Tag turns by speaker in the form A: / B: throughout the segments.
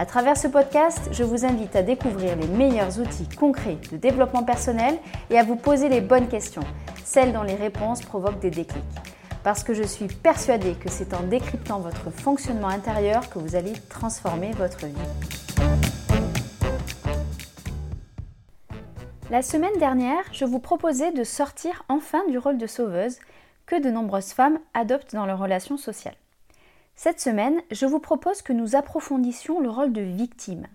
A: À travers ce podcast, je vous invite à découvrir les meilleurs outils concrets de développement personnel et à vous poser les bonnes questions, celles dont les réponses provoquent des déclics. Parce que je suis persuadée que c'est en décryptant votre fonctionnement intérieur que vous allez transformer votre vie. La semaine dernière, je vous proposais de sortir enfin du rôle de sauveuse que de nombreuses femmes adoptent dans leurs relations sociales. Cette semaine, je vous propose que nous approfondissions le rôle de victime.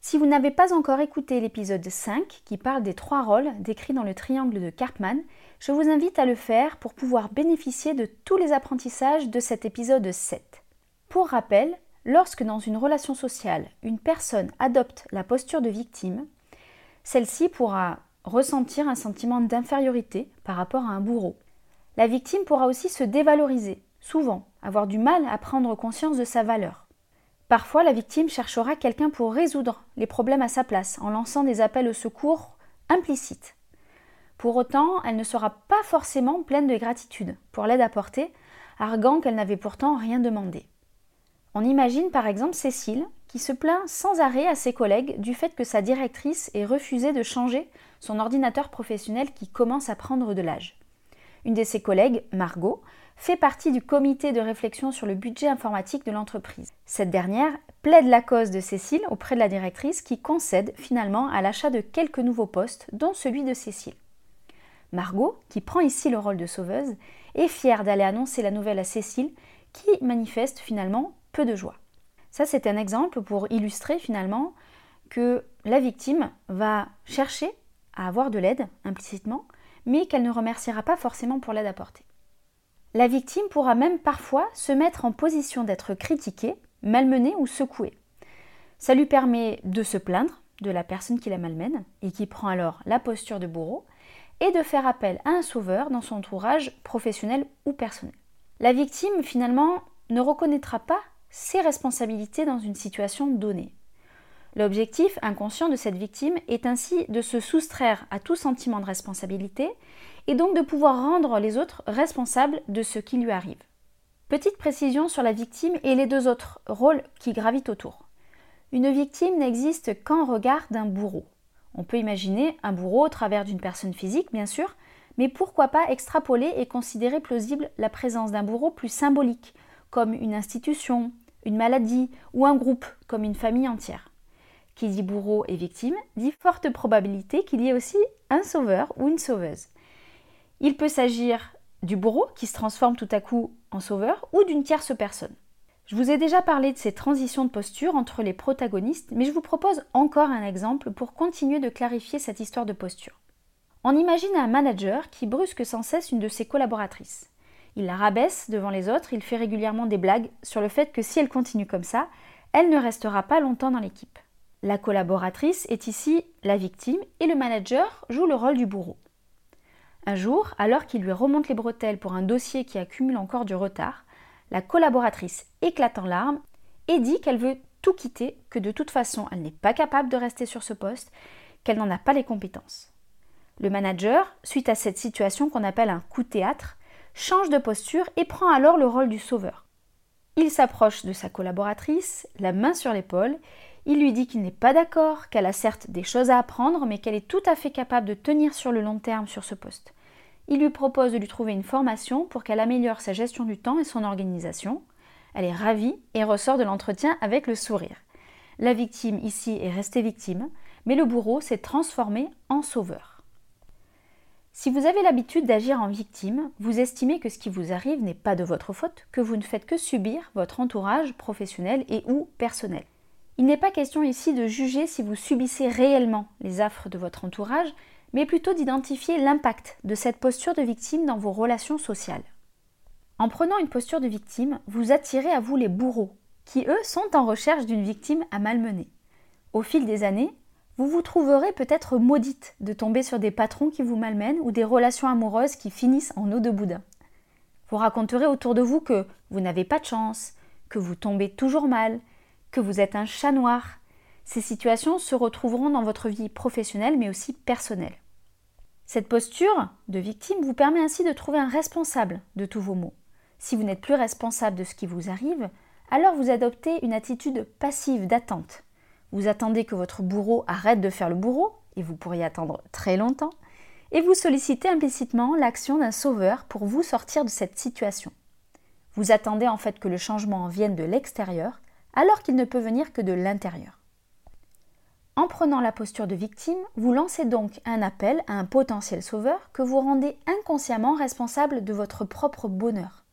A: Si vous n'avez pas encore écouté l'épisode 5 qui parle des trois rôles décrits dans le triangle de Karpman, je vous invite à le faire pour pouvoir bénéficier de tous les apprentissages de cet épisode 7. Pour rappel, lorsque dans une relation sociale, une personne adopte la posture de victime, celle-ci pourra ressentir un sentiment d'infériorité par rapport à un bourreau. La victime pourra aussi se dévaloriser, souvent avoir du mal à prendre conscience de sa valeur. Parfois, la victime cherchera quelqu'un pour résoudre les problèmes à sa place, en lançant des appels au secours implicites. Pour autant, elle ne sera pas forcément pleine de gratitude pour l'aide apportée, arguant qu'elle n'avait pourtant rien demandé. On imagine par exemple Cécile, qui se plaint sans arrêt à ses collègues du fait que sa directrice ait refusé de changer son ordinateur professionnel qui commence à prendre de l'âge. Une de ses collègues, Margot, fait partie du comité de réflexion sur le budget informatique de l'entreprise. Cette dernière plaide la cause de Cécile auprès de la directrice qui concède finalement à l'achat de quelques nouveaux postes, dont celui de Cécile. Margot, qui prend ici le rôle de sauveuse, est fière d'aller annoncer la nouvelle à Cécile, qui manifeste finalement peu de joie. Ça, c'est un exemple pour illustrer finalement que la victime va chercher à avoir de l'aide implicitement, mais qu'elle ne remerciera pas forcément pour l'aide apportée. La victime pourra même parfois se mettre en position d'être critiquée, malmenée ou secouée. Ça lui permet de se plaindre de la personne qui la malmène et qui prend alors la posture de bourreau et de faire appel à un sauveur dans son entourage professionnel ou personnel. La victime finalement ne reconnaîtra pas ses responsabilités dans une situation donnée. L'objectif inconscient de cette victime est ainsi de se soustraire à tout sentiment de responsabilité et donc de pouvoir rendre les autres responsables de ce qui lui arrive. Petite précision sur la victime et les deux autres rôles qui gravitent autour. Une victime n'existe qu'en regard d'un bourreau. On peut imaginer un bourreau au travers d'une personne physique, bien sûr, mais pourquoi pas extrapoler et considérer plausible la présence d'un bourreau plus symbolique, comme une institution, une maladie ou un groupe, comme une famille entière. Qui dit bourreau et victime dit forte probabilité qu'il y ait aussi un sauveur ou une sauveuse. Il peut s'agir du bourreau qui se transforme tout à coup en sauveur ou d'une tierce personne. Je vous ai déjà parlé de ces transitions de posture entre les protagonistes, mais je vous propose encore un exemple pour continuer de clarifier cette histoire de posture. On imagine un manager qui brusque sans cesse une de ses collaboratrices. Il la rabaisse devant les autres, il fait régulièrement des blagues sur le fait que si elle continue comme ça, elle ne restera pas longtemps dans l'équipe. La collaboratrice est ici la victime et le manager joue le rôle du bourreau. Un jour, alors qu'il lui remonte les bretelles pour un dossier qui accumule encore du retard, la collaboratrice éclate en larmes et dit qu'elle veut tout quitter, que de toute façon elle n'est pas capable de rester sur ce poste, qu'elle n'en a pas les compétences. Le manager, suite à cette situation qu'on appelle un coup théâtre, change de posture et prend alors le rôle du sauveur. Il s'approche de sa collaboratrice, la main sur l'épaule, il lui dit qu'il n'est pas d'accord, qu'elle a certes des choses à apprendre, mais qu'elle est tout à fait capable de tenir sur le long terme sur ce poste. Il lui propose de lui trouver une formation pour qu'elle améliore sa gestion du temps et son organisation. Elle est ravie et ressort de l'entretien avec le sourire. La victime ici est restée victime, mais le bourreau s'est transformé en sauveur. Si vous avez l'habitude d'agir en victime, vous estimez que ce qui vous arrive n'est pas de votre faute, que vous ne faites que subir votre entourage professionnel et ou personnel. Il n'est pas question ici de juger si vous subissez réellement les affres de votre entourage, mais plutôt d'identifier l'impact de cette posture de victime dans vos relations sociales. En prenant une posture de victime, vous attirez à vous les bourreaux, qui eux sont en recherche d'une victime à malmener. Au fil des années, vous vous trouverez peut-être maudite de tomber sur des patrons qui vous malmènent ou des relations amoureuses qui finissent en eau de boudin. Vous raconterez autour de vous que vous n'avez pas de chance, que vous tombez toujours mal, que vous êtes un chat noir. Ces situations se retrouveront dans votre vie professionnelle mais aussi personnelle. Cette posture de victime vous permet ainsi de trouver un responsable de tous vos maux. Si vous n'êtes plus responsable de ce qui vous arrive, alors vous adoptez une attitude passive d'attente. Vous attendez que votre bourreau arrête de faire le bourreau, et vous pourriez attendre très longtemps, et vous sollicitez implicitement l'action d'un sauveur pour vous sortir de cette situation. Vous attendez en fait que le changement vienne de l'extérieur, alors qu'il ne peut venir que de l'intérieur. En prenant la posture de victime, vous lancez donc un appel à un potentiel sauveur que vous rendez inconsciemment responsable de votre propre bonheur.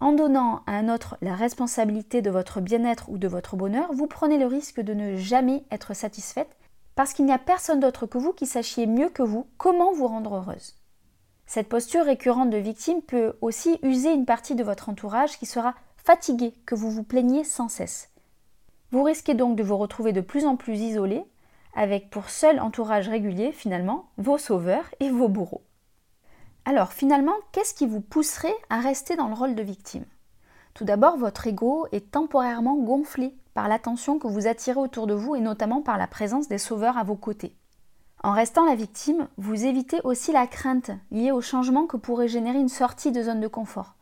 A: En donnant à un autre la responsabilité de votre bien-être ou de votre bonheur, vous prenez le risque de ne jamais être satisfaite parce qu'il n'y a personne d'autre que vous qui sachiez mieux que vous comment vous rendre heureuse. Cette posture récurrente de victime peut aussi user une partie de votre entourage qui sera fatigué que vous vous plaigniez sans cesse. Vous risquez donc de vous retrouver de plus en plus isolé, avec pour seul entourage régulier finalement vos sauveurs et vos bourreaux. Alors finalement, qu'est-ce qui vous pousserait à rester dans le rôle de victime? Tout d'abord, votre ego est temporairement gonflé par l'attention que vous attirez autour de vous et notamment par la présence des sauveurs à vos côtés. En restant la victime, vous évitez aussi la crainte liée au changement que pourrait générer une sortie de zone de confort.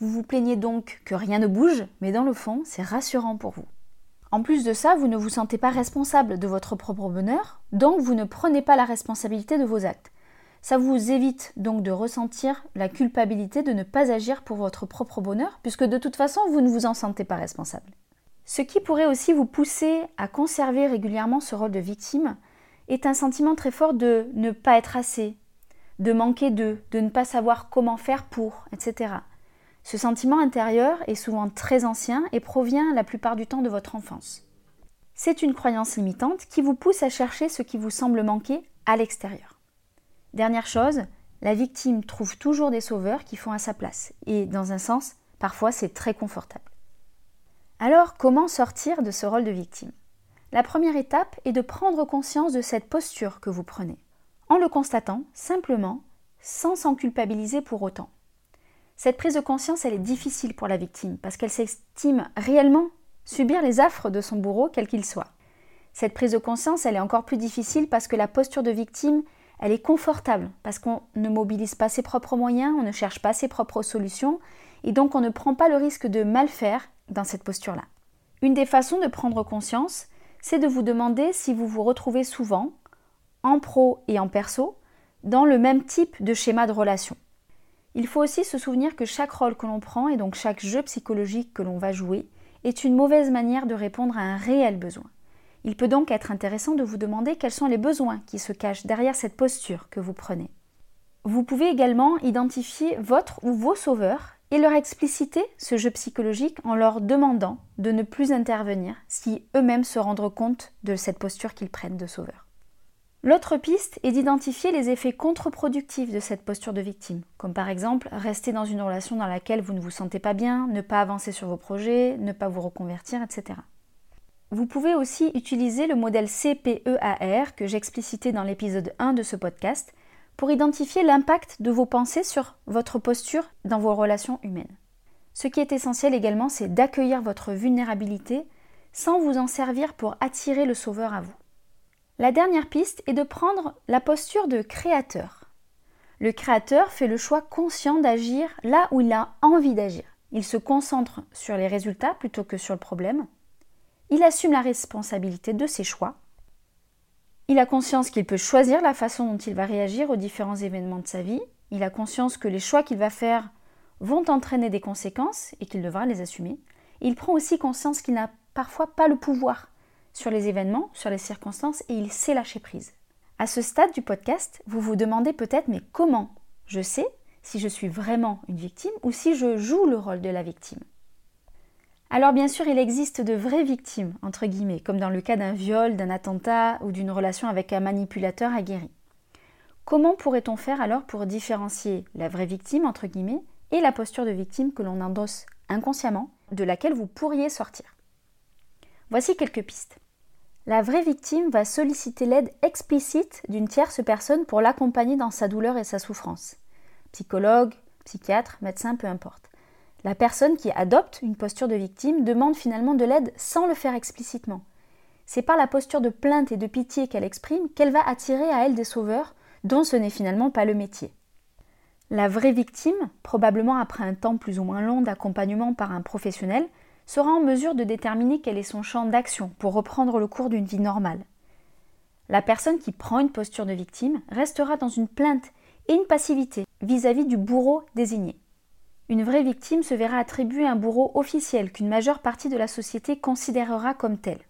A: Vous vous plaignez donc que rien ne bouge, mais dans le fond, c'est rassurant pour vous. En plus de ça, vous ne vous sentez pas responsable de votre propre bonheur, donc vous ne prenez pas la responsabilité de vos actes. Ça vous évite donc de ressentir la culpabilité de ne pas agir pour votre propre bonheur, puisque de toute façon, vous ne vous en sentez pas responsable. Ce qui pourrait aussi vous pousser à conserver régulièrement ce rôle de victime est un sentiment très fort de ne pas être assez, de manquer de, de ne pas savoir comment faire pour, etc. Ce sentiment intérieur est souvent très ancien et provient la plupart du temps de votre enfance. C'est une croyance limitante qui vous pousse à chercher ce qui vous semble manquer à l'extérieur. Dernière chose, la victime trouve toujours des sauveurs qui font à sa place. Et dans un sens, parfois c'est très confortable. Alors, comment sortir de ce rôle de victime? La première étape est de prendre conscience de cette posture que vous prenez, en le constatant simplement, sans s'en culpabiliser pour autant. Cette prise de conscience, elle est difficile pour la victime, parce qu'elle s'estime réellement subir les affres de son bourreau, quel qu'il soit. Cette prise de conscience, elle est encore plus difficile parce que la posture de victime elle est confortable parce qu'on ne mobilise pas ses propres moyens, on ne cherche pas ses propres solutions et donc on ne prend pas le risque de mal faire dans cette posture-là. Une des façons de prendre conscience, c'est de vous demander si vous vous retrouvez souvent, en pro et en perso, dans le même type de schéma de relation. Il faut aussi se souvenir que chaque rôle que l'on prend et donc chaque jeu psychologique que l'on va jouer est une mauvaise manière de répondre à un réel besoin. Il peut donc être intéressant de vous demander quels sont les besoins qui se cachent derrière cette posture que vous prenez. Vous pouvez également identifier votre ou vos sauveurs et leur expliciter ce jeu psychologique en leur demandant de ne plus intervenir si eux-mêmes se rendent compte de cette posture qu'ils prennent de sauveur. L'autre piste est d'identifier les effets contre-productifs de cette posture de victime, comme par exemple rester dans une relation dans laquelle vous ne vous sentez pas bien, ne pas avancer sur vos projets, ne pas vous reconvertir, etc. Vous pouvez aussi utiliser le modèle CPEAR que j'explicitais dans l'épisode 1 de ce podcast pour identifier l'impact de vos pensées sur votre posture dans vos relations humaines. Ce qui est essentiel également, c'est d'accueillir votre vulnérabilité sans vous en servir pour attirer le sauveur à vous. La dernière piste est de prendre la posture de créateur. Le créateur fait le choix conscient d'agir là où il a envie d'agir. Il se concentre sur les résultats plutôt que sur le problème. Il assume la responsabilité de ses choix. Il a conscience qu'il peut choisir la façon dont il va réagir aux différents événements de sa vie. Il a conscience que les choix qu'il va faire vont entraîner des conséquences et qu'il devra les assumer. il prend aussi conscience qu'il n'a parfois pas le pouvoir sur les événements, sur les circonstances et il sait lâcher prise. À ce stade du podcast, vous vous demandez peut-être mais comment je sais si je suis vraiment une victime ou si je joue le rôle de la victime? Alors bien sûr, il existe de vraies victimes, entre guillemets, comme dans le cas d'un viol, d'un attentat ou d'une relation avec un manipulateur aguerri. Comment pourrait-on faire alors pour différencier la vraie victime, entre guillemets, et la posture de victime que l'on endosse inconsciemment, de laquelle vous pourriez sortir? Voici quelques pistes. La vraie victime va solliciter l'aide explicite d'une tierce personne pour l'accompagner dans sa douleur et sa souffrance. Psychologue, psychiatre, médecin, peu importe. La personne qui adopte une posture de victime demande finalement de l'aide sans le faire explicitement. C'est par la posture de plainte et de pitié qu'elle exprime qu'elle va attirer à elle des sauveurs dont ce n'est finalement pas le métier. La vraie victime, probablement après un temps plus ou moins long d'accompagnement par un professionnel, sera en mesure de déterminer quel est son champ d'action pour reprendre le cours d'une vie normale. La personne qui prend une posture de victime restera dans une plainte et une passivité vis-à-vis du bourreau désigné. Une vraie victime se verra attribuer un bourreau officiel qu'une majeure partie de la société considérera comme tel.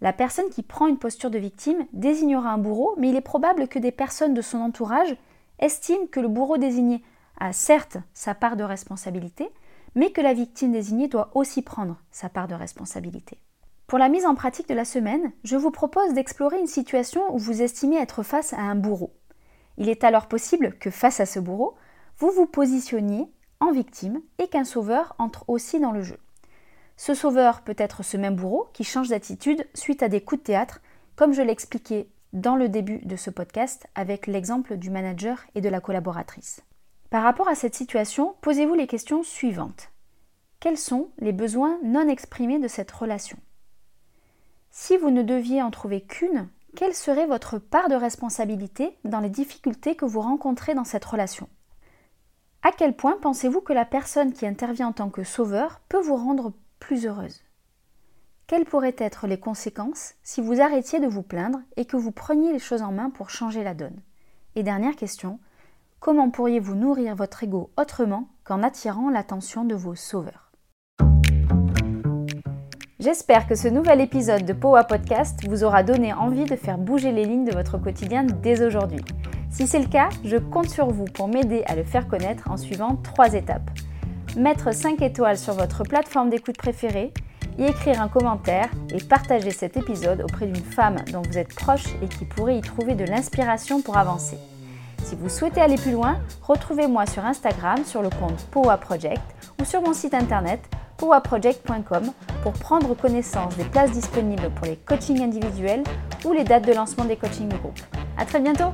A: La personne qui prend une posture de victime désignera un bourreau, mais il est probable que des personnes de son entourage estiment que le bourreau désigné a certes sa part de responsabilité, mais que la victime désignée doit aussi prendre sa part de responsabilité. Pour la mise en pratique de la semaine, je vous propose d'explorer une situation où vous estimez être face à un bourreau. Il est alors possible que face à ce bourreau, vous vous positionniez en victime et qu'un sauveur entre aussi dans le jeu. Ce sauveur peut être ce même bourreau qui change d'attitude suite à des coups de théâtre, comme je l'expliquais dans le début de ce podcast avec l'exemple du manager et de la collaboratrice. Par rapport à cette situation, posez-vous les questions suivantes. Quels sont les besoins non exprimés de cette relation? Si vous ne deviez en trouver qu'une, quelle serait votre part de responsabilité dans les difficultés que vous rencontrez dans cette relation? À quel point pensez-vous que la personne qui intervient en tant que sauveur peut vous rendre plus heureuse? Quelles pourraient être les conséquences si vous arrêtiez de vous plaindre et que vous preniez les choses en main pour changer la donne? Et dernière question, comment pourriez-vous nourrir votre ego autrement qu'en attirant l'attention de vos sauveurs? J'espère que ce nouvel épisode de Powa Podcast vous aura donné envie de faire bouger les lignes de votre quotidien dès aujourd'hui. Si c'est le cas, je compte sur vous pour m'aider à le faire connaître en suivant trois étapes. Mettre 5 étoiles sur votre plateforme d'écoute préférée, y écrire un commentaire et partager cet épisode auprès d'une femme dont vous êtes proche et qui pourrait y trouver de l'inspiration pour avancer. Si vous souhaitez aller plus loin, retrouvez-moi sur Instagram sur le compte Powa Project ou sur mon site internet powaproject.com pour prendre connaissance des places disponibles pour les coachings individuels ou les dates de lancement des coachings de groupe. À très bientôt!